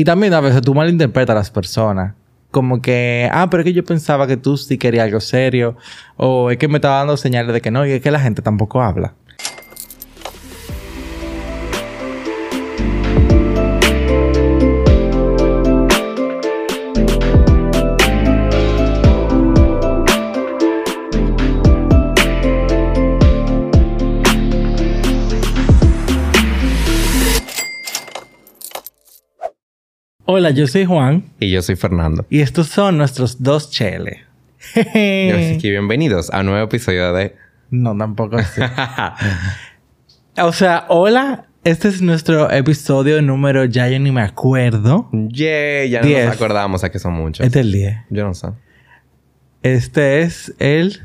Y también a veces tú malinterpretas a las personas. Como que, ah, pero es que yo pensaba que tú sí querías algo serio. O es que me estaba dando señales de que no. Y es que la gente tampoco habla. Hola, yo soy Juan. Y yo soy Fernando. Y estos son nuestros dos cheles. Así que bienvenidos a un nuevo episodio de... No, tampoco así. o sea, hola. Este es nuestro episodio número... Ya yo ni me acuerdo. Yeah, ya no nos acordamos a que son muchos. Este es el 10. Yo no sé. Este es el...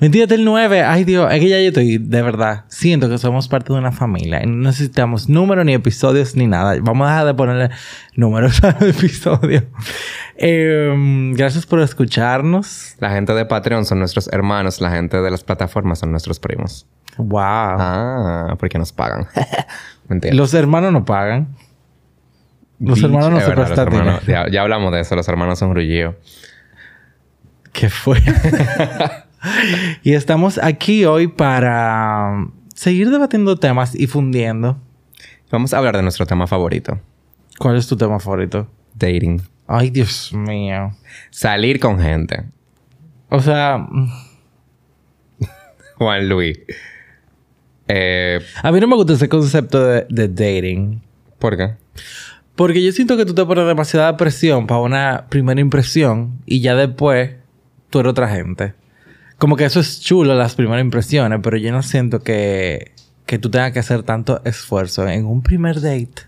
Mentira, del 9. Ay, Dios. Es que ya yo estoy, de verdad, siento que somos parte de una familia. Y no necesitamos números, ni episodios, ni nada. Vamos a dejar de ponerle números al episodio. Em, gracias por escucharnos. La gente de Patreon son nuestros hermanos. La gente de las plataformas son nuestros primos. Wow. Ah, porque nos pagan. Mentira. Los hermanos no pagan. Los hermanos no se prestan. Ya, ya, hablamos de eso. Los hermanos son grullidos. ¿Qué fue? y estamos aquí hoy para seguir debatiendo temas y fundiendo. Vamos a hablar de nuestro tema favorito. ¿Cuál es tu tema favorito? Dating. Ay, Dios mío. Salir con gente. O sea... Juan Luis. Eh, a mí no me gusta ese concepto de, de, dating. ¿Por qué? Porque yo siento que tú te pones demasiada presión para una primera impresión y ya después tú eres otra gente. Como que eso es chulo, las primeras impresiones, pero yo no siento que, que tú tengas que hacer tanto esfuerzo en un primer date.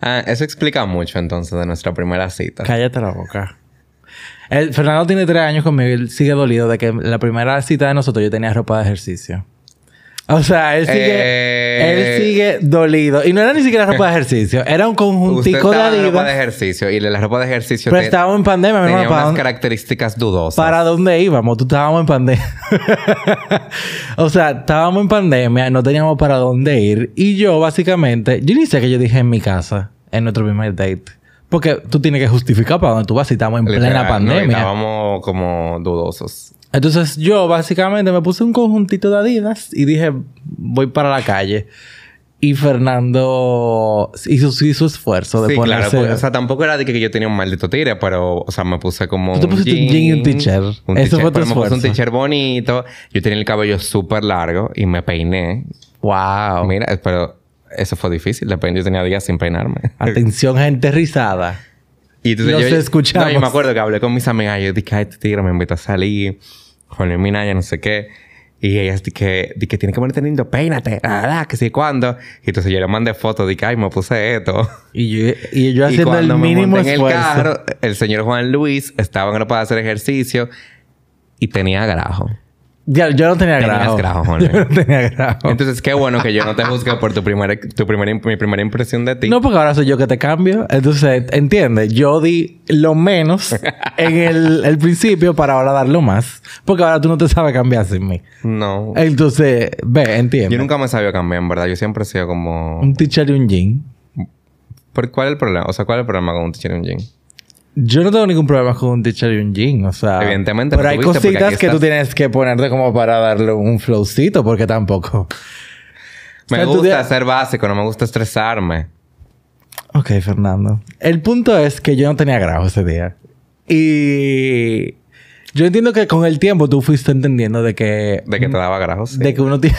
Ah, eso explica mucho entonces de nuestra primera cita. Cállate la boca. El, Fernando tiene tres años conmigo y él sigue dolido de que la primera cita de nosotros yo tenía ropa de ejercicio. O sea, él sigue, él eh, sigue dolido. Y no era ni siquiera ropa de ejercicio. Era un conjuntico de Adidas. ropa de ejercicio. Y la ropa de ejercicio... Pero estábamos en pandemia, mi Tenía unas características dudosas. ¿Para dónde íbamos? Tú estábamos en pandemia. o sea, estábamos en pandemia. No teníamos para dónde ir. Y yo, básicamente... Yo ni sé que yo dije en mi casa. En nuestro primer date. Porque tú tienes que justificar para dónde tú vas si estamos en plena pandemia. estábamos como dudosos. Entonces yo básicamente me puse un conjuntito de Adidas y dije, voy para la calle. Y Fernando hizo, su esfuerzo de sí, ponerse... claro. Pues, o sea, tampoco era de que yo tenía un maldito tigre, pero... O sea, me puse como ¿Tú te pusiste un jean y un t-shirt? Eso fue tu pero me puse un t-shirt bonito. Yo tenía el cabello súper largo y me peiné. ¡Wow! Mira, pero... Eso fue difícil. Después yo tenía días sin peinarme. Atención, gente rizada. Y entonces Los yo... escuchamos. No, yo me acuerdo que hablé con mis amigas. Yo dije, este tigre me invitó a salir el Minaya, no sé qué. Y ella dice que, que tiene que ponerte lindo, peínate, ah, que sí, cuándo. Y entonces yo le mandé fotos, dije, ay, me puse esto. Y yo, y yo haciendo el mínimo en esfuerzo. el carro, el señor Juan Luis estaba en para hacer ejercicio y tenía grajo. Ya, yo no tenía grajo. grajo, Juan Yo no tenía grajo. Entonces, qué bueno que yo no te juzgue por tu primera, tu primera, mi primera impresión de ti. No, porque ahora soy yo que te cambio. Entonces, entiende, yo di lo menos en el, el, principio para ahora dar lo más. Porque ahora tú no te sabes cambiar sin mí. No. Entonces, ve, entiende. Yo nunca me sabía cambiar, en verdad. Yo siempre he sido como... Un teacher y un jean. ¿Por cuál es el problema? O sea, ¿cuál es el problema con un teacher y un jean? Yo no tengo ningún problema con un t-shirt y un jean, o sea. Evidentemente, pero hay cositas que tú tienes que ponerte como para darle un flowcito, porque tampoco. Me o sea, gusta ser básico, no me gusta estresarme. Ok, Fernando. El punto es que yo no tenía grajo ese día. Y yo entiendo que con el tiempo tú fuiste entendiendo de que... De que te daba grajo, sí. De que uno tiene...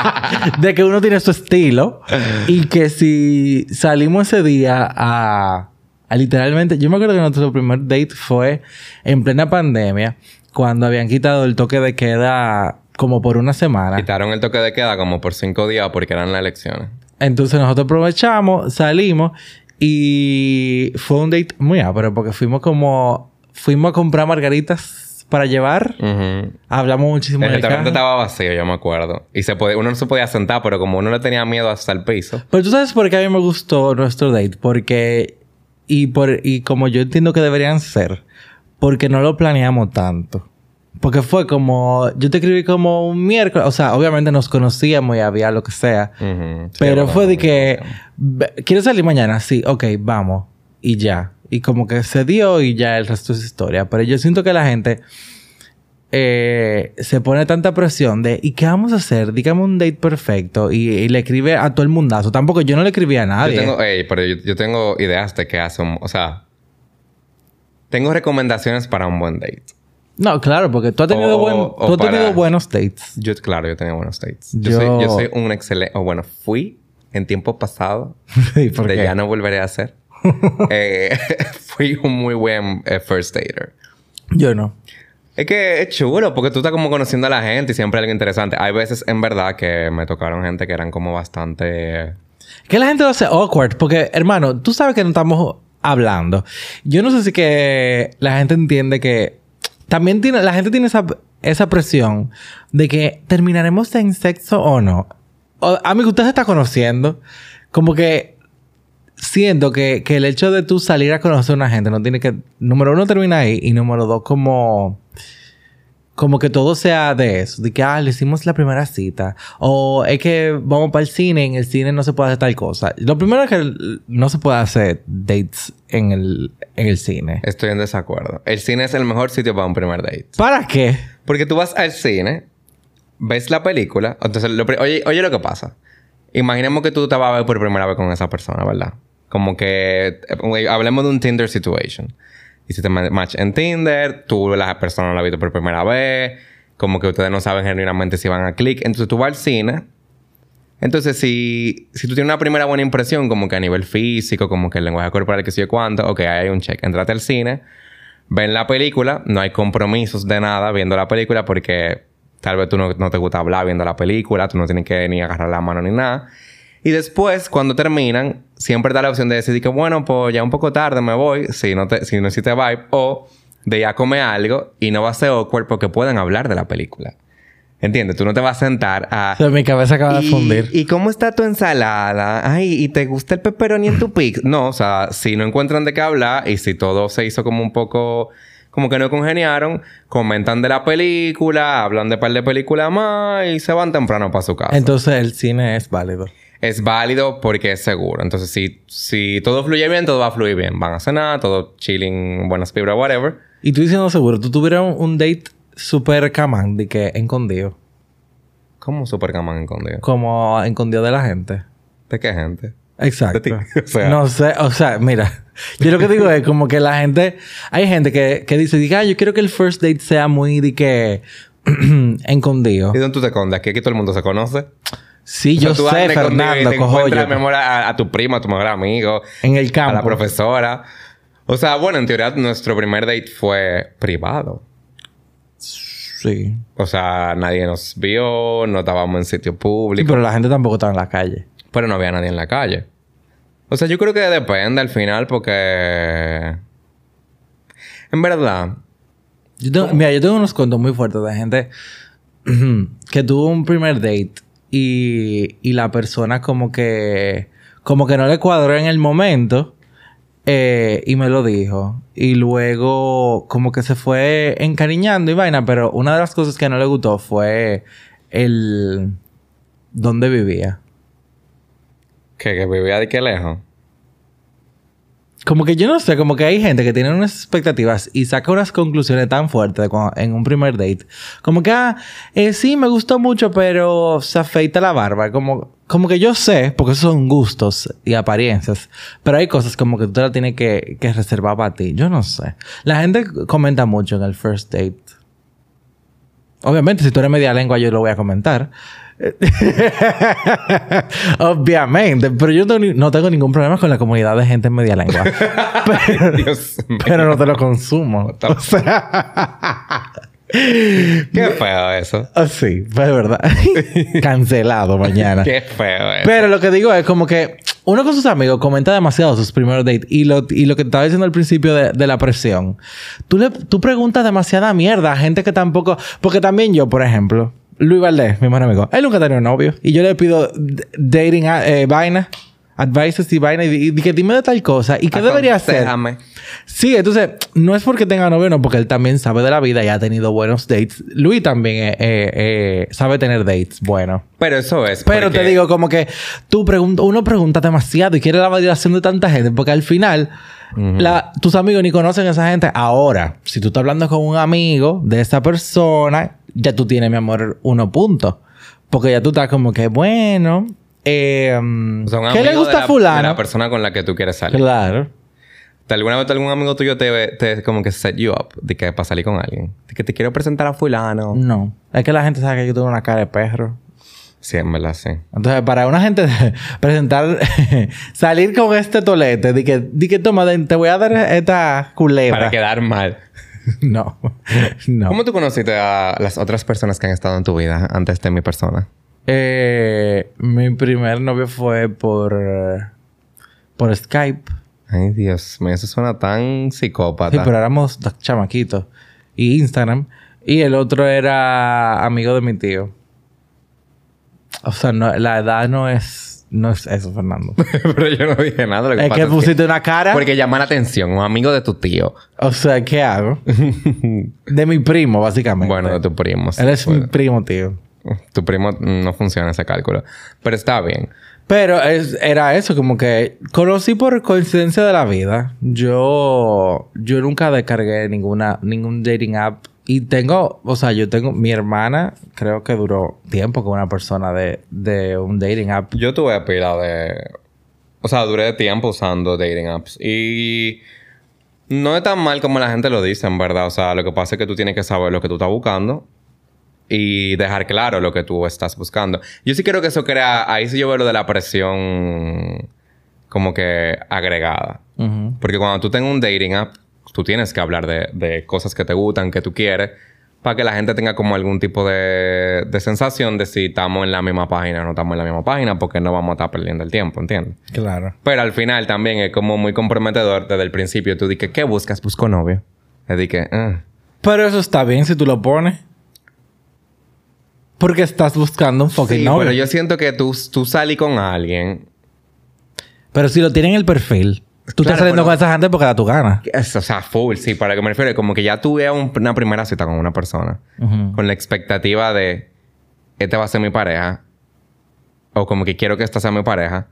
de que uno tiene su estilo. y que si salimos ese día a literalmente, yo me acuerdo que nuestro primer date fue en plena pandemia, cuando habían quitado el toque de queda como por una semana. Quitaron el toque de queda como por cinco días porque eran las elecciones. Entonces nosotros aprovechamos, salimos y fue un date muy ápero porque fuimos como, fuimos a comprar margaritas para llevar. Hablamos muchísimo El restaurante estaba vacío, yo me acuerdo. Y se uno no se podía sentar, pero como uno le tenía miedo hasta el piso. Pero tú sabes por qué a mí me gustó nuestro date. Porque y, por, y como yo entiendo que deberían ser, porque no lo planeamos tanto. Porque fue como, yo te escribí como un miércoles, o sea, obviamente nos conocíamos y había lo que sea. Sí, Pero fue de que, bueno. "Ve- ¿quieres salir mañana? Sí, ok, vamos. Y ya. Y como que se dio y ya el resto es historia. Pero yo siento que la gente eh, se pone tanta presión de, ¿y qué vamos a hacer? Dígame un date perfecto. Y, y le escribe a todo el mundazo. Tampoco yo no le escribí a nadie. Yo tengo, ey, pero yo, yo tengo ideas de qué hace un... O sea... Tengo recomendaciones para un buen date. No, claro, porque tú has tenido, O- buen- o tú has para- tenido buenos dates. Yo, claro, yo tenía buenos dates. Yo, Yo- soy, yo soy un excelente... O bueno, fui en tiempo pasado. Sí, ¿por de qué? ya no volveré a hacer. Eh, fui un muy buen eh, first dater. Yo no. Es que es chulo porque tú estás como conociendo a la gente y siempre hay algo interesante. Hay veces en verdad que me tocaron gente que eran como bastante... Que la gente lo hace awkward. Porque, hermano, tú sabes que no estamos hablando. Yo no sé si que la gente entiende que... También tiene... La gente tiene esa, esa presión de que terminaremos en sexo o no. O, amigo, usted se está conociendo. Como que... Siento que, que el hecho de tú salir a conocer a una gente no tiene que... Número uno termina ahí. Y número dos como... Como que todo sea de eso. De que, ah, le hicimos la primera cita. O es que vamos para el cine. En el cine no se puede hacer tal cosa. Lo primero es que no se puede hacer dates en el, en el cine. Estoy en desacuerdo. El cine es el mejor sitio para un primer date. ¿Para qué? Porque tú vas al cine, ves la película, entonces, lo oye, oye lo que pasa. Imaginemos que tú te vas a ver por primera vez con esa persona, ¿verdad? Como que eh, hablemos de un Tinder situation. Hiciste ma- match en Tinder, tú la persona la viste por primera vez, como que ustedes no saben genuinamente si van a clic. Entonces tú vas al cine. Entonces, si, si tú tienes una primera buena impresión, como que a nivel físico, como que el lenguaje corporal, que sé yo cuánto, ok, hay un check. Entrate al cine, ven la película, no hay compromisos de nada viendo la película porque tal vez tú no, no te gusta hablar viendo la película, tú no tienes que ni agarrar la mano ni nada. Y después, cuando terminan, siempre da la opción de decir que, bueno, pues ya un poco tarde me voy, si no, te, si no hiciste vibe, o de ya comer algo y no va a ser awkward porque pueden hablar de la película. ¿Entiendes? Tú no te vas a sentar a... O sea, mi cabeza acaba de ¿Y- fundir. ¿Y cómo está tu ensalada? Ay, ¿y te gusta el pepperoni en tu pizza? No, o sea, si no encuentran de qué hablar y si todo se hizo como un poco... Como que no congeniaron, comentan de la película, hablan de par de películas más y se van temprano para su casa. Entonces el cine es válido. Es válido porque es seguro. Entonces, si, si todo fluye bien, todo va a fluir bien. Van a cenar, todo chilling, buenas vibras, whatever. Y tú diciendo seguro, tú tuvieras un, un date super camán de que escondido. ¿Cómo super camán escondido? Como escondido de la gente. ¿De qué gente? Exacto. O sea- no sé, o sea, mira, yo lo que digo es como que la gente, hay gente que, que dice, diga, "Ah, yo quiero que el first date sea muy de que escondido. ¿Y dónde tú te escondes? Aquí, aquí todo el mundo se conoce. Sí, O sea, yo tú sé, Fernando, te cojo encuentras, yo. a, a tu prima, a tu mejor amigo, En el a campo. la profesora. O sea, bueno, en teoría nuestro primer date fue privado. Sí. O sea, nadie nos vio, no estábamos en sitio Sí, público, pero la gente tampoco está en la calle. pero no había nadie en la calle. O sea, yo creo que depende al final porque... En verdad, Yo tengo- mira, yo tengo unos cuentos muy fuertes de gente que tuvo un primer date y, y la persona como que como que no le cuadró en el momento eh, y me lo dijo. Y luego como que se fue encariñando y vaina, pero una de las cosas que no le gustó fue el dónde vivía. que, que vivía de qué lejos. Como que yo no sé, como que hay gente que tiene unas expectativas y saca unas conclusiones tan fuertes cuando- en un primer date. Como que, ah, eh, sí, me gustó mucho, pero se afeita la barba. Como, como que yo sé, porque esos son gustos y apariencias, pero hay cosas como que tú te las tienes que, que reservar para ti. Yo no sé. La gente comenta mucho en el first date. Obviamente, si tú eres media lengua, yo lo voy a comentar. Obviamente, pero yo no, no tengo ningún problema con la comunidad de gente en media lengua. pero, pero no te lo consumo. O sea, Qué feo eso. así, pues de verdad. Cancelado mañana. Qué feo eso. Pero lo que digo es como que uno con sus amigos comenta demasiado sus primeros dates y lo, y lo que te estaba diciendo al principio de, de la presión. Tú, le, tú preguntas demasiada mierda a gente que tampoco... Porque también yo, por ejemplo, Luis Valdés, mi mejor amigo, él nunca ha tenido novio y yo le pido dating a- eh, vaina advices y vaina y, que dime de tal cosa. ¿Y qué debería hacer? Sí, entonces, no es porque tenga novio, no, porque él también sabe de la vida y ha tenido buenos dates. Luis también eh, eh, eh, sabe tener dates bueno. Pero eso es. Pero porque- te digo, como que tú pregunta, uno pregunta demasiado y quiere la validación de tanta gente, porque al final, la- tus amigos ni conocen a esa gente. Ahora, si tú estás hablando con un amigo de esa persona, ya tú tienes, mi amor, uno punto. Porque ya tú estás como que, bueno, eh, o sea, ¿qué le gusta de a la- fulano? de la persona con la que tú quieres salir. Claro. ¿Te ¿Alguna vez algún amigo tuyo te, te como que set you up de que para salir con alguien? De que te quiero presentar a fulano. No. Es que la gente sabe que yo tengo una cara de perro. Sí, en verdad, sí. Entonces, para una gente presentar, salir con este tolete, de que, di que toma, de- te voy a dar esta culebra. Para quedar mal. No, no. ¿Cómo tú conociste a las otras personas que han estado en tu vida antes de mi persona? Eh, mi primer novio fue por, por Skype. Ay, Dios mío, eso suena tan psicópata. Sí, pero éramos chamaquitos. Y Instagram. Y el otro era amigo de mi tío. O sea, no, la edad no es, no es eso, Fernando. pero yo no dije nada. Lo que es pasa que pusiste una cara. Porque llama la atención. Un amigo de tu tío. O sea, ¿qué hago? De mi primo, básicamente. bueno, de tu primo. sí, Él es mi primo, tío. Tu primo no funciona ese cálculo. Pero está bien. Pero es- era eso, como que conocí por coincidencia de la vida. Yo, yo nunca descargué ninguna, ningún dating app. Y tengo, o sea, yo tengo, mi hermana creo que duró tiempo con una persona de, de un dating app. Yo tuve pila de... O sea, duré tiempo usando dating apps. Y... No es tan mal como la gente lo dice, en verdad. O sea, lo que pasa es que tú tienes que saber lo que tú estás buscando. Y dejar claro lo que tú estás buscando. Yo sí creo que eso crea... Ahí sí yo veo lo de la presión... Como que agregada. Porque cuando tú tengas un dating app, tú tienes que hablar de, de cosas que te gustan, que tú quieres, para que la gente tenga como algún tipo de, de sensación de si estamos en la misma página o no estamos en la misma página, porque no vamos a estar perdiendo el tiempo, ¿entiendes? Claro. Pero al final también es como muy comprometedor desde el principio. Tú dices, ¿qué buscas? Busco novio. Es que, ah. Pero eso está bien si tú lo pones. Porque estás buscando un fucking Sí, novio. pero yo siento que tú, tú salí con alguien. Pero si lo tienen en el perfil, tú Claro, estás saliendo con esa gente porque da tu gana. es- o sea, full, sí, para que me refiero. Como que ya tuve un- una primera cita con una persona. Con la expectativa de esta va a ser mi pareja o como que quiero que esta sea mi pareja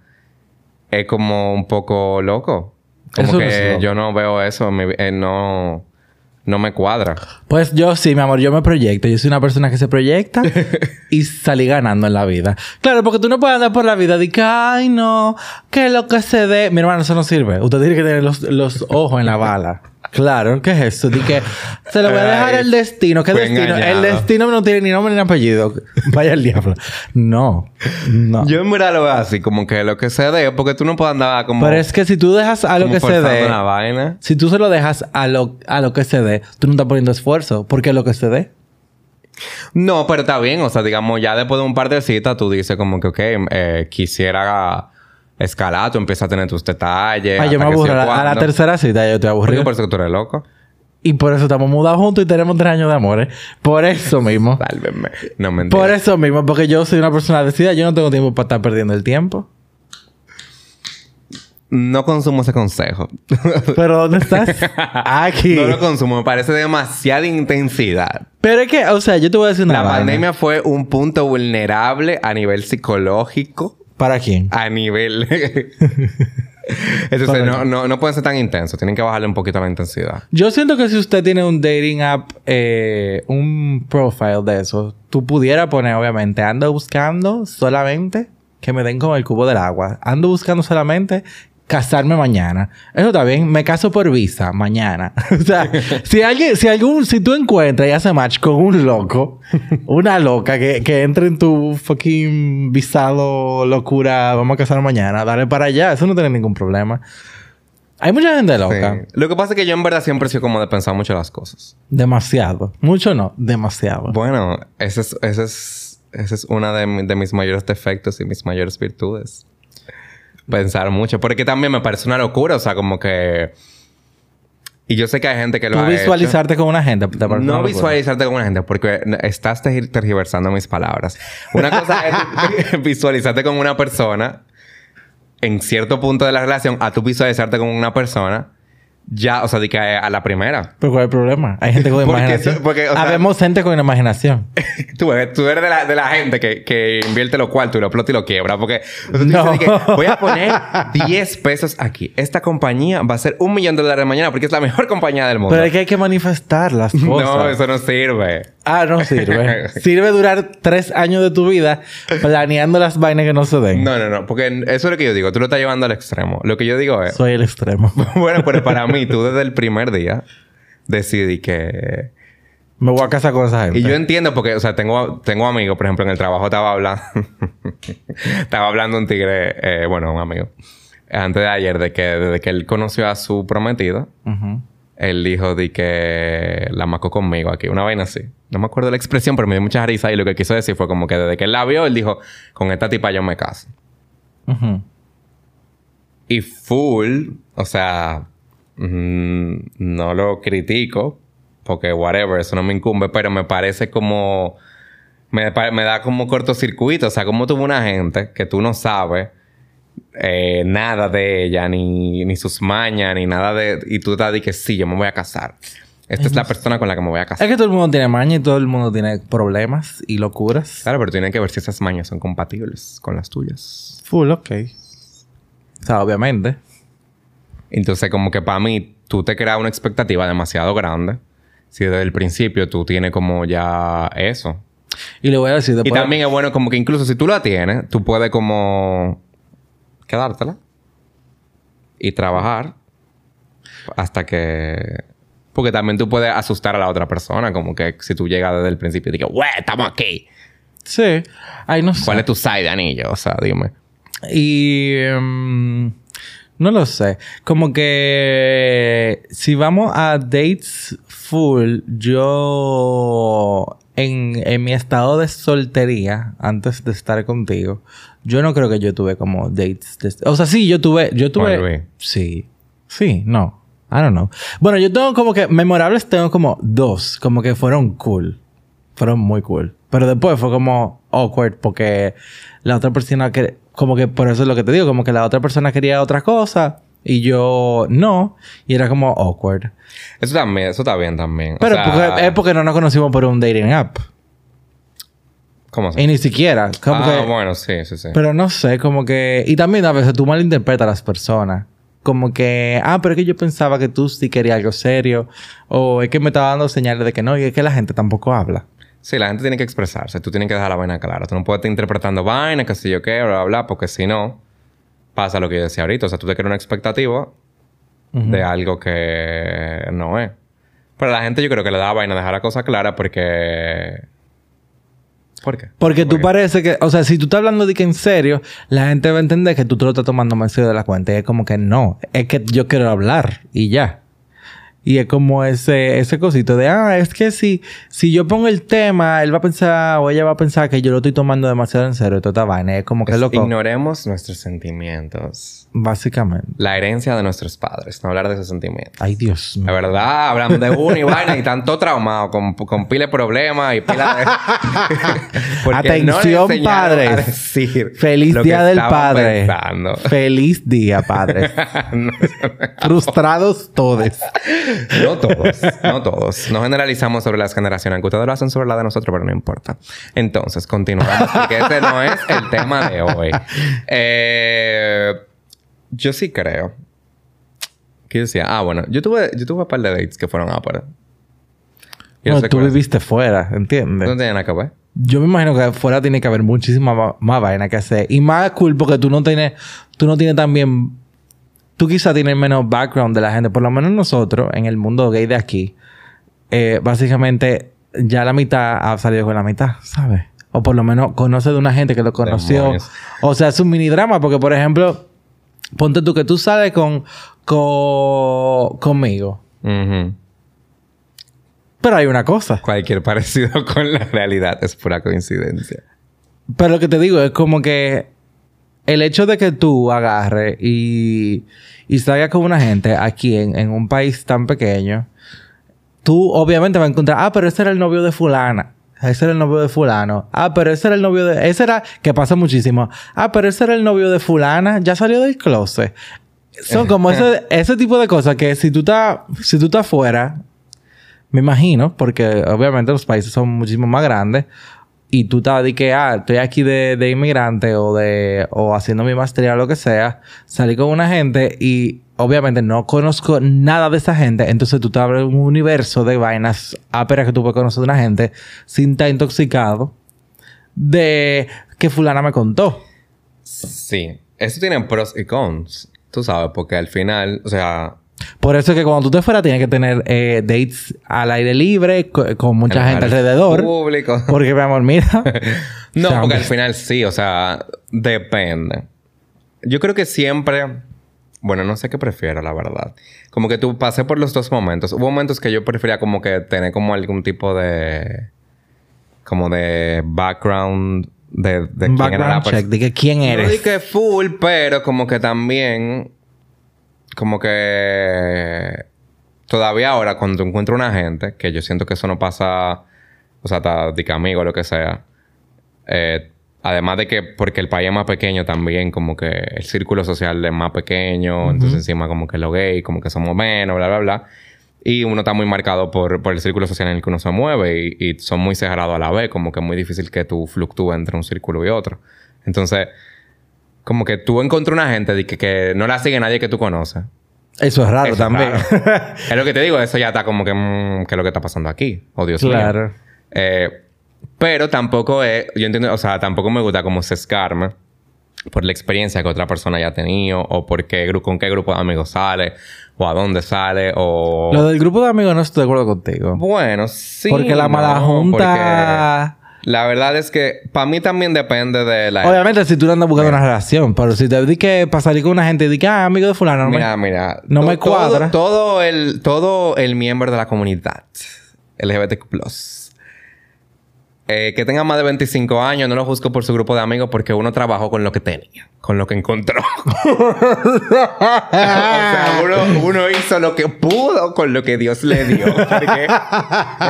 es como un poco loco como Eso que yo no veo eso eh, no no me cuadra Pues yo sí, mi amor, yo me proyecto. Yo soy una persona que se proyecta y salí ganando en la vida. Claro, porque tú no puedes andar por la vida de que, ay, no, que lo que se dé. Mi hermano, eso no sirve. Usted tiene que tener los, los ojos en la bala. Claro, ¿qué es eso? De que se lo voy a dejar Ay, el destino. ¿Qué destino? engañado. El destino no tiene ni nombre ni apellido. Vaya el diablo. No, no. yo en verdad lo veo así como que lo que se dé porque tú no puedes andar como Pero es que si tú dejas a lo que se dé. vaina Si tú se lo dejas a lo, a lo que se dé, tú no estás poniendo esfuerzo. Porque lo que se dé. no pero está bien o sea digamos ya después de un par de citas tú dices como que ok eh, quisiera escalar tú empiezas a tener tus detalles Ay, yo me aburro. A la, a la cuándo. tercera cita yo estoy ¿Por qué? aburrido. por eso que tú eres loco Y por eso estamos mudados juntos y tenemos tres años de amores. Por eso mismo. Sálvenme. No mentira. Por eso mismo, porque yo soy una persona decidida. Yo no tengo tiempo para estar perdiendo el tiempo. No consumo ese consejo. Pero ¿dónde estás? Aquí. no lo consumo. Me parece demasiada intensidad. Pero es que, o sea, yo te voy a decir una La vaina. pandemia fue un punto vulnerable a nivel psicológico. ¿Para quién? A nivel... Entonces, no, no, no pueden ser tan intensos. Tienen que bajarle un poquito la intensidad. Yo siento que si usted tiene un dating app, eh, un profile de eso, tú pudieras poner, obviamente, ando buscando solamente que me den como el cubo del agua. Ando buscando solamente casarme mañana. Eso está bien. Me caso por visa mañana. o sea, si alguien, si algún, si tú encuentras y haces match con un loco, una loca que, que entre en tu fucking visado locura, vamos a casar mañana, dale para allá. Eso no tiene ningún problema. Hay mucha gente loca. Sí. Lo que pasa es que yo en verdad siempre he sido como de pensar mucho las cosas. Demasiado. Mucho no, demasiado. Bueno, ese es, ese es, ese es de, mi- de mis mayores defectos y mis mayores virtudes. Pensar mucho. Porque también me parece una locura. O sea, como que... Y yo sé que hay gente que lo Tú ha hecho. visualizarte con una gente. ¿te parece No visualizarte con una gente porque estás ter- tergiversando mis palabras. Una cosa es visualizarte con una persona en cierto punto de la relación a tú visualizarte con una persona ya, o sea, de que a la primera. Pero ¿cuál es el problema? Hay gente con Porque imaginación. porque, o sea- Habemos gente con imaginación. tú, eres, tú eres de la, de la gente que, que invierte los cuartos y lo explota y lo quiebra. Porque o sea, tú No. dices de que voy a poner 10 pesos aquí. Esta compañía va a ser un millón de dólares mañana porque es la mejor compañía del mundo. Pero es que hay que manifestar las cosas. no, eso no sirve. Ah, no sirve. sirve durar tres años de tu vida planeando las vainas que no se den. No, no, no. Porque eso es lo que yo digo. Tú lo estás llevando al extremo. Lo que yo digo es... Soy el extremo. bueno, pero para mí, tú desde el primer día decidí que... Me voy a casar con esa gente. Y yo entiendo porque, o sea, tengo, tengo amigos, por ejemplo, en el trabajo estaba hablando... estaba hablando un tigre, eh, bueno, un amigo, antes de ayer, de que desde que él conoció a su prometido, Ujú. Él dijo de que la macó conmigo aquí, una vaina así. No me acuerdo la expresión, pero me dio mucha risa y lo que quiso decir fue como que desde que él la vio, él dijo, con esta tipa yo me caso. Y full, o sea, mm, no lo critico, porque whatever, eso no me incumbe, pero me parece como, me, me da como cortocircuito, o sea, como tuvo una gente que tú no sabes eh, nada de ella, ni, ni sus mañas, ni nada de, y tú te dices que sí, yo me voy a casar. Esta es la persona con la que me voy a Es casar. que todo el mundo tiene maña y todo el mundo tiene problemas y locuras. Claro, pero tienen que ver si esas mañas son compatibles con las tuyas. Full, ok. O sea, obviamente. Entonces, como que para mí, tú te creas una expectativa demasiado grande. Si desde el principio tú tienes como ya eso. Y le voy a decir Y después... también es bueno como que incluso si tú la tienes, tú puedes como quedártela y trabajar hasta que... Porque también tú puedes asustar a la otra persona. Como que si tú llegas desde el principio y dices, ¡Wey, estamos aquí! Sí. Ay, no sé. ¿Cuál es tu side de anillo? O sea, dime. Y... em, no lo sé. Como que... Si vamos a dates full, yo... En, en mi estado de soltería, antes de estar contigo, yo no creo que yo tuve como dates. de- o sea, sí, yo tuve... Yo tuve... Sí. Sí, no. I don't know. Bueno, yo tengo como que... Memorables tengo como dos. Como que fueron cool. Fueron muy cool. Pero después fue como awkward porque la otra persona que... Como que por eso es lo que te digo. Como que la otra persona quería otra cosa y yo no. Y era como awkward. Eso también, eso está bien también. O Pero sea, porque- es porque no nos conocimos por un dating app. ¿Cómo se Y ni siquiera. Como Ah, que... bueno, sí, sí, sí. Pero no sé, como que... Y también a veces tú malinterpretas a las personas. Como que... Ah, pero es que yo pensaba que tú sí querías algo serio. O es que me estaba dando señales de que no. Y es que la gente tampoco habla. Sí, la gente tiene que expresarse. Tú tienes que dejar la vaina clara. Tú no puedes estar interpretando vaina, que si yo qué, bla, bla, bla, porque si no, pasa lo que yo decía ahorita. O sea, tú te creas una expectativa de algo que no es. Pero a la gente yo creo que le da vaina dejar la cosa clara porque... ¿Por qué? Porque tú parece que... O sea, si tú estás hablando de que en serio, la gente va a entender que tú te lo estás tomando más en serio de la cuenta. Y es como que no. Es que yo quiero hablar. Y ya. Y es como ese, ese cosito de, ah, es que si, si yo pongo el tema, él va a pensar o ella va a pensar que yo lo estoy tomando demasiado en serio. Toda esta vaina. Es como que Es- loco. Ignoremos nuestros sentimientos. Básicamente. La herencia de nuestros padres. No hablar de esos sentimientos. Ay, Dios mío. La verdad, hablando de uno y vaina y tanto traumado, con, con pila de problemas y pila de. Porque no Atención, enseñaron padres. a decir Feliz lo que Día del Padre. pensando. Feliz día, padre. no, Frustrados todos. no todos, no todos. No generalizamos sobre las generaciones, aunque ustedes lo hacen sobre la de nosotros, pero no importa. Entonces, continuamos, porque ese no es el tema de hoy. Eh, yo sí creo. ¿Qué decía? Ah, bueno, yo tuve, yo tuve un par de dates que fueron Yo No, sé tú viviste fuera, ¿entiendes? No tiene nada que ver. Yo me imagino que afuera tiene que haber muchísima ma- más vaina que hacer. Y más cool porque tú no tienes... Tú no tienes también... Tú quizás tienes menos background de la gente. Por lo menos nosotros, en el mundo gay de aquí... eh, básicamente... Ya la mitad ha salido con la mitad, ¿sabes? O por lo menos conoce de una gente que lo conoció. Demonios. O sea, es un mini drama. Porque, por ejemplo... Ponte tú que tú sales con... con conmigo. Pero hay una cosa. Cualquier parecido con la realidad es pura coincidencia. Pero lo que te digo es como que el hecho de que tú agarres y, y salgas con una gente aquí en, en un país tan pequeño, tú obviamente vas a encontrar, ah, pero ese era el novio de fulana. Ese era el novio de fulano. Ah, pero ese era el novio de... Ese era... Que pasa muchísimo. Ah, pero ese era el novio de fulana. Ya salió del closet. Son como ese, ese tipo de cosas que si tú estás... Si tú estás fuera... Me imagino, porque obviamente los países son muchísimo más grandes. Y tú estás de que, ah, estoy aquí de, de inmigrante o de... O haciendo mi maestría o lo que sea. Salí con una gente y obviamente no conozco nada de esa gente, entonces tú te abres un universo de vainas áperas que tú puedes conocer de una gente sin estar intoxicado de que fulana me contó. Sí, eso tiene pros y cons, tú sabes, porque al final, o sea... Por eso es que cuando tú te fueras tienes que tener eh, dates al aire libre, co- con mucha en gente alrededor. Público. Porque, mi amor, mira. No, O sea, porque al final sí, o sea, depende. Yo creo que siempre, bueno, no sé qué prefiero, la verdad. Como que tú pasé por los dos momentos. Hubo momentos que yo prefería como que tener como algún tipo de, como de background de, de quién era la check persona. de que quién No eres. di que full, pero como que también, como que todavía ahora cuando encuentro una gente, que yo siento que eso no pasa, o sea, de que amigo o lo que sea, eh, además de que porque el país es más pequeño también, como que el círculo social es más pequeño, entonces encima como que los gays, como que somos menos, bla, bla, bla. Y uno está muy marcado por, por el círculo social en el que uno se mueve y, y son muy cerrados a la vez, como que es muy difícil que tú fluctúes entre un círculo y otro. Entonces, como que tú encontrás una gente de que, que no la sigue nadie que tú conoces. Eso es raro Eso es también. raro. es lo que te digo, eso ya está como que, mm, ¿qué es lo que está pasando aquí? Oh, Dios mío. Claro. Eh, pero tampoco es, yo entiendo, o sea, tampoco me gusta como sesgarme por la experiencia que otra persona haya tenido o por qué, con qué grupo de amigos sale o a dónde sale o... Lo del grupo de amigos no estoy de acuerdo contigo. Bueno, sí. porque la mala junta... porque La verdad es que para mí también depende de la... Obviamente, si tú no andas buscando una relación, pero si te di que para salir con una gente y di que, ah, amigo de fulano, no me- Mira, mira. no me cuadra. Todo, todo el, todo el miembro de la comunidad LGBTQ+. Eh, que tenga más de 25 años, no lo juzgo por su grupo de amigos porque uno trabajó con lo que tenía, con lo que encontró. o sea, uno, hizo lo que pudo con lo que Dios le dio.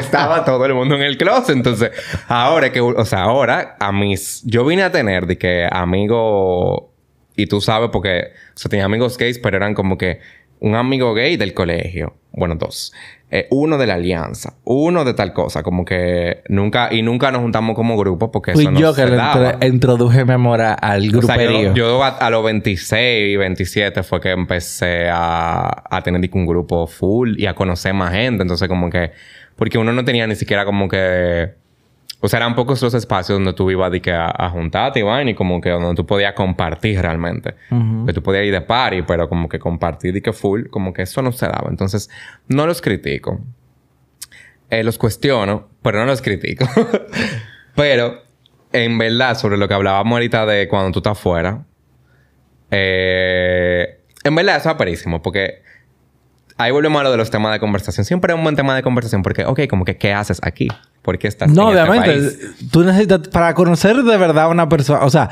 Estaba todo el mundo en el closet. Entonces, ahora que, o sea, ahora a mis, yo vine a tener de que amigo, y tú sabes porque, o sea, tenía amigos gays, pero eran como que un amigo gay del colegio. Bueno, dos. Eh, uno de la alianza. Uno de tal cosa. Como que nunca... Y nunca nos juntamos como grupo porque Fui eso no yo que se daba. introduje mi amor a- al O sea, gruperío. yo, yo a, a los 26 y 27 fue que empecé a, a tener un grupo full y a conocer más gente. Entonces, como que... Porque uno no tenía ni siquiera como que... O sea, eran pocos los espacios donde tú ibas de que a, a juntarte, Iván, y como que donde tú podías compartir realmente. Ujú. Que tú podías ir de party, pero como que compartir y que full, como que eso no se daba. Entonces, no los critico. Eh, los cuestiono, pero no los critico. pero, en verdad, sobre lo que hablábamos ahorita de cuando tú estás fuera, eh, en verdad eso es aperísimo, porque ahí volvemos a lo de los temas de conversación. Siempre es un buen tema de conversación, porque, ok, como que, ¿qué haces aquí? ¿Por qué estás No, en este obviamente. país? Tú necesitas, para conocer de verdad a una persona, o sea,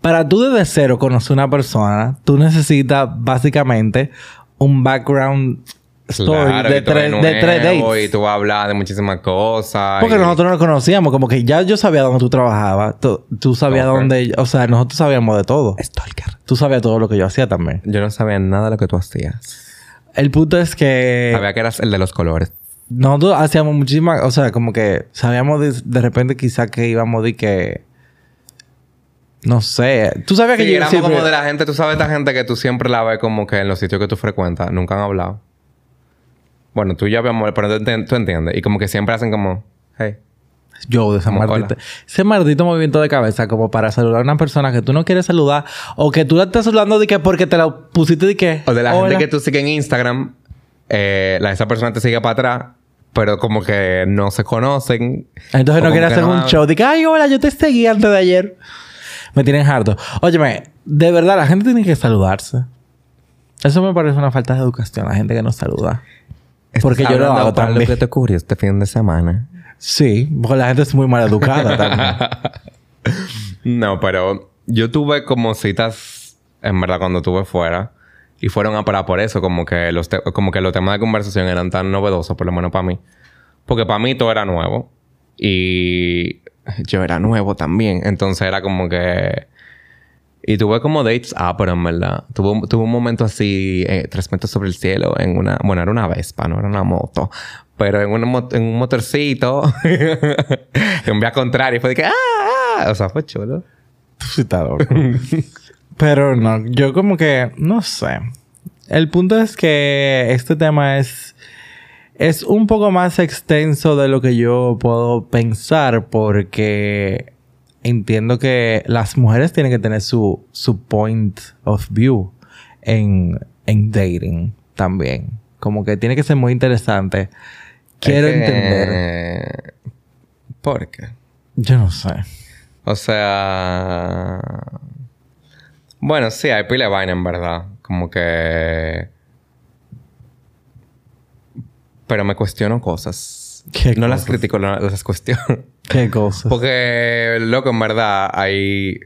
para tú desde cero conocer a una persona, tú necesitas básicamente un background story Claro, de, tres, de tres dates. Y tú vas a hablar de muchísimas cosas. Porque y- nosotros nos conocíamos, como que ya yo sabía dónde tú trabajabas, tú, tú sabías Ok. dónde, o sea, nosotros sabíamos de todo. Stalker. Tú sabías todo lo que yo hacía también. Yo no sabía nada de lo que tú hacías. El punto es que Sabía que eras el de los colores. nosotros hacíamos muchísimas, o sea, como que sabíamos de, de repente quizá que íbamos de que no sé, tú sabías que Sí, yo éramos siempre- como de la gente... Tú sabes esta gente que tú siempre la ves como que en los sitios que tú frecuentas nunca han hablado. Bueno, tú y yo habíamos... Pero tú entiendes. Y como que siempre hacen como... Hey. Yo, de ese maldito, ese maldito movimiento de cabeza como para saludar a una persona que tú no quieres saludar o que tú la estás saludando de que porque te la pusiste de que O de la hola. gente que tú sigues en Instagram. Eh, la, esa persona te sigue para atrás. Pero como que no se conocen. Entonces no como quiere que hacer no un show de que, ay, hola, yo te seguí antes de ayer. Me tienen harto. Óyeme, de verdad, la gente tiene que saludarse. Eso me parece una falta de educación, la gente que no saluda. Porque yo lo hago también. lo que te ocurrió este fin de semana. Sí, porque la gente es muy mal educada también. No, pero yo tuve como citas, en verdad, cuando estuve fuera. Y fueron a parar por eso. Como que los, como que los temas de conversación eran tan novedosos, por lo menos para mí. Porque para mí todo era nuevo. Y yo era nuevo también. Entonces era como que... Y tuve como dates ah, pero en verdad. Tuve, tuve un momento así, eh, tres metros sobre el cielo, en una... Bueno, era una Vespa, no era una moto. Pero en, en un motorcito, en vía contraria, fue de que... ¡Ah! ah". O sea, fue chulo. Sí, está loco. pero no, yo como que... No sé. El punto es que este tema es es un poco más extenso de lo que yo puedo pensar porque entiendo que las mujeres tienen que tener su, su point of view en, en dating también. Como que tiene que ser muy interesante. Quiero entender. ¿Por qué? Yo no sé. O sea. Bueno, sí, hay pila de vaina en verdad. Como que pero me cuestiono cosas. ¿Qué no las critico, las cuestiono. ¿Qué cosas? Porque, loco, en verdad, hay...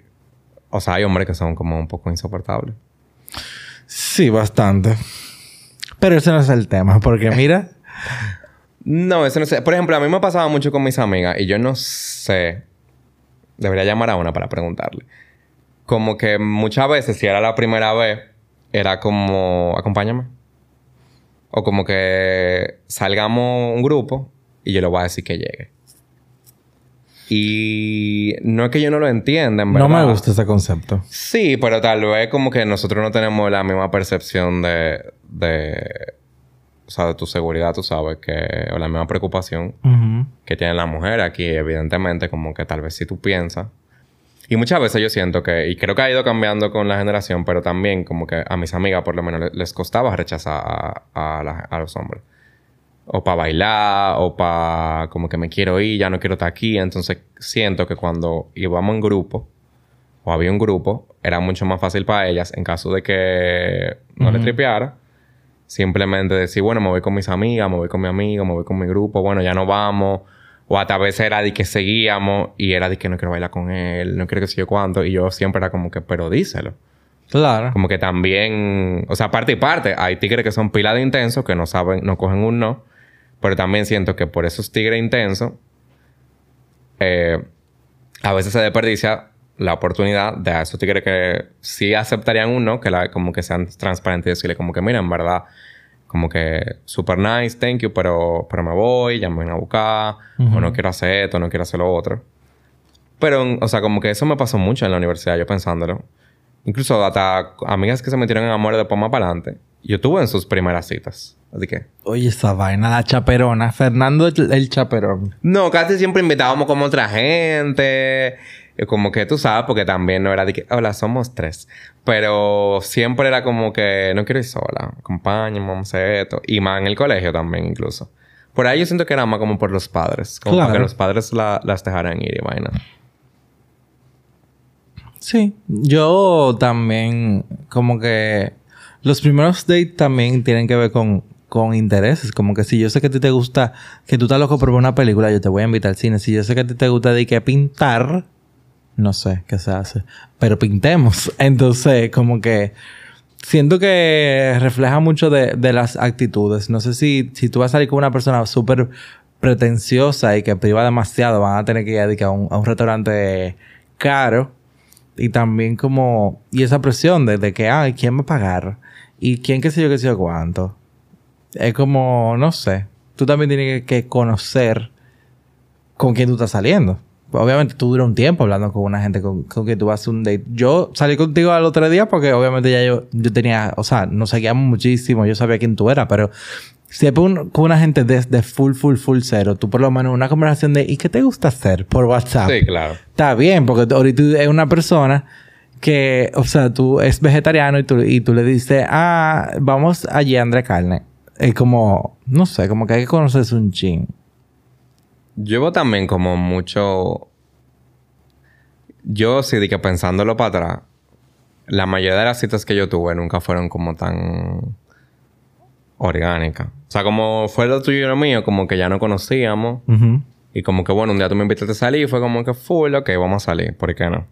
O sea, hay hombres que son como un poco insoportables. Sí, bastante. Pero ese no es el tema, porque mira... no, eso no sé. Por ejemplo, a mí me pasaba mucho con mis amigas y yo no sé... Debería llamar a una para preguntarle. Como que muchas veces, si era la primera vez, era como... Acompáñame. O como que salgamos un grupo y yo le voy a decir que llegue. Y no es que yo no lo entienda, en verdad. No me gusta ese concepto. Sí, pero tal vez como que nosotros no tenemos la misma percepción de... de sea, de tu seguridad, tú sabes, que... O la misma preocupación que tiene la mujer aquí. Evidentemente, como que tal vez si tú piensas y muchas veces yo siento que, y creo que ha ido cambiando con la generación, pero también como que a mis amigas por lo menos les, costaba rechazar a, los hombres. O para bailar, o para como que me quiero ir, ya no quiero estar aquí. Entonces siento que cuando íbamos en grupo, o había un grupo, era mucho más fácil para ellas en caso de que no le tripeara. Simplemente decir, bueno, me voy con mis amigas, me voy con mi amigo, me voy con mi grupo, bueno, ya no vamos o a veces era de que seguíamos y era de que no quiero bailar con él, no quiero que sé yo cuánto. Y yo siempre era como que, pero díselo. Claro. Como que también, o sea, parte y parte. Hay tigres que son pila de intensos, que no saben, no cogen un no. Pero también siento que por esos tigres intensos, eh, a veces se desperdicia la oportunidad de a esos tigres que sí aceptarían un no, que la, como que sean transparentes y decirle como que, mira, en verdad, como que super nice, thank you, pero, pero me voy, ya me ven a buscar, o no quiero hacer esto, no quiero hacer lo otro. Pero, o sea, como que eso me pasó mucho en la universidad, yo pensándolo. Incluso hasta amigas que se metieron en amor de más para adelante. Yo tuve en sus primeras citas. Así que... Oye, esa vaina, la chaperona. Fernando el chaperón. No, casi siempre invitábamos como otra gente como que tú sabes, porque también no era de que, hola, somos tres. Pero siempre era como que, no quiero ir sola, acompáñame, vamos a hacer esto. Y más en el colegio también, incluso. Por ahí yo siento que era más como por los padres. Como para que los padres las dejaran ir y vaina. Sí. Yo también, como que los primeros dates también tienen que ver con, con intereses. Como que si yo sé que a ti te gusta, que tú estás loco por ver una película, yo te voy a invitar al cine. Si yo sé que a ti te gusta de que pintar, no sé qué se hace, pero pintemos. Entonces, como que siento que refleja mucho de, las actitudes. No sé si, si tú vas a salir con una persona súper pretenciosa y que priva demasiado, van a tener que ir a un, a un restaurante caro. Y también como... Y esa presión de, de que, ay, ¿quién va a pagar? ¿Y quién qué sé yo qué sé yo cuánto? Es como, no sé. Tú también tienes que conocer con quién tú estás saliendo obviamente tú duras un tiempo hablando con una gente con, con que tú vas a un date. Yo salí contigo al otro día porque obviamente ya yo, yo tenía, o sea, nos seguíamos muchísimo, yo sabía quién tú eras, pero si con una gente desde full, full, full cero, tú por lo menos una conversación de ¿y qué te gusta hacer por WhatsApp? Sí, claro. Está bien, porque ahorita es una persona que, o sea, tú es vegetariano y tú, y tú le dices, ah, vamos allí a André Carne. Es como, no sé, como que hay que conocerse un ching. Llevo también como mucho... Yo sí, de que pensándolo para atrás, la mayoría de las citas que yo tuve nunca fueron como tan orgánicas. O sea, como fue lo tuyo y lo mío, como que ya no conocíamos. Y como que, bueno, un día tú me invitaste a salir y fue como que full, ok, vamos a salir, ¿por qué no?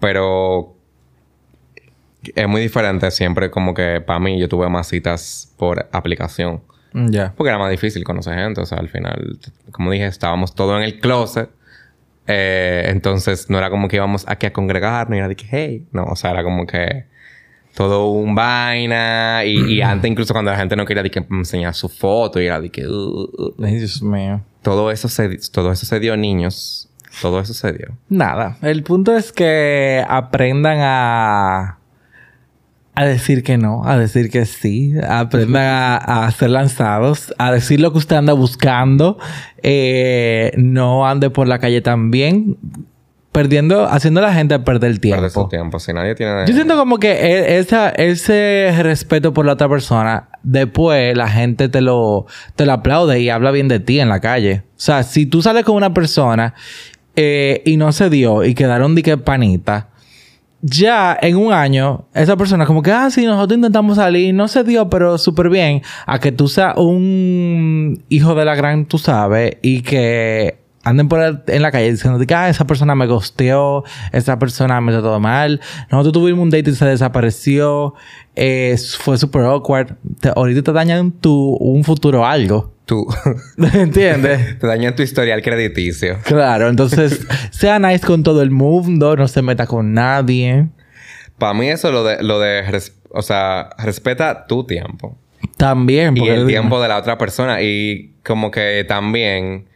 Pero es muy diferente siempre como que para mí yo tuve más citas por aplicación. Ya. Porque era más difícil conocer gente. O sea, al final, como dije, estábamos todos en el closet. Eh, entonces, no era como que íbamos aquí a congregarnos y era de que, hey. No, o sea, era como que todo un vaina. Y, y antes, incluso cuando la gente no quería de que enseñar su foto, y era de que, uh, uh, uh. Dios mío. todo eso se, todo eso se dio, niños. Todo eso se dio. Nada. El punto es que aprendan a. A decir que no, a decir que sí, aprendan a, a ser lanzados, a decir lo que usted anda buscando, eh, no ande por la calle también, perdiendo, haciendo a la gente perder el tiempo. Perder su tiempo. Si nadie tiene... Yo siento como que e- esa, ese respeto por la otra persona, después la gente te lo, te lo aplaude y habla bien de ti en la calle. O sea, si tú sales con una persona eh, y no se dio y quedaron de que panita, ya en un año, esa persona como que, ah, sí, nosotros intentamos salir, no se dio, pero súper bien, a que tú seas un hijo de la gran, tú sabes, y que anden por el- en la calle diciendo que, ah, esa persona me gosteó, esa persona me trató mal, nosotros tuvimos un date y se desapareció, eh, fue súper awkward, ahorita te dañan tu, un futuro algo, Tú... ¿entiendes? te dañan tu historial crediticio. Claro, entonces, sea nice con todo el mundo, no se meta con nadie. Para mí eso lo de... Lo de res- o sea, respeta tu tiempo. También, Y el tiempo de la otra persona. Y como que también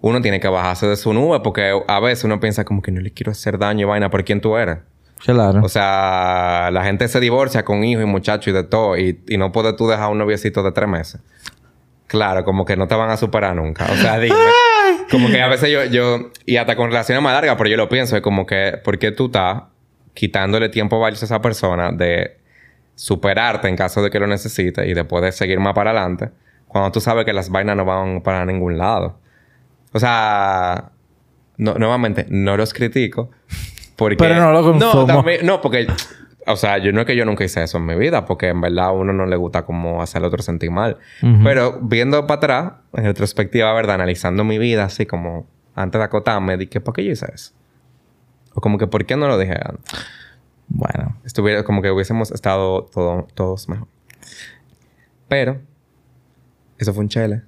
uno tiene que bajarse de su nube porque a veces uno piensa como que no le quiero hacer daño y vaina por quién tú eres. Claro. O sea, la gente se divorcia con hijos y muchachos y de todo y, y no puedes tú dejar un noviecito de tres meses. Claro, como que no te van a superar nunca. O sea, dime. como que a veces yo, yo, y hasta con relaciones más largas, pero yo lo pienso, es como que, ¿por qué tú estás quitándole tiempo valioso a esa persona de superarte en caso de que lo necesites y después de seguir más para adelante, cuando tú sabes que las vainas no van para ningún lado? O sea, no, nuevamente, no los critico. Porque, Pero no lo consumo. No, también- no, porque, o sea, yo no es que yo nunca hice eso en mi vida, porque en verdad a uno no le gusta como hacer al otro sentir mal. Ujú. Pero viendo para atrás, en retrospectiva, ¿verdad? Analizando mi vida así como antes de acotarme, dije, ¿por qué yo hice eso? O como que, ¿por qué no lo dije antes? Bueno. Estuviera como que hubiésemos estado todo- todos mejor. Pero, eso fue un chele.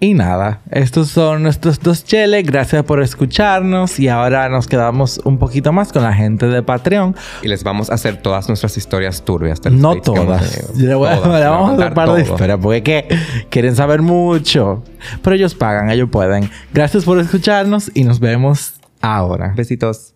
Y nada, estos son nuestros dos cheles. Gracias por escucharnos. Y ahora nos quedamos un poquito más con la gente de Patreon. Y les vamos a hacer todas nuestras historias turbias. de No hemos todas. le voy a- Todas, le vamos a hacer par de todo. historias porque que quieren saber mucho. Pero ellos pagan, ellos pueden. Gracias por escucharnos y nos vemos ahora. Besitos.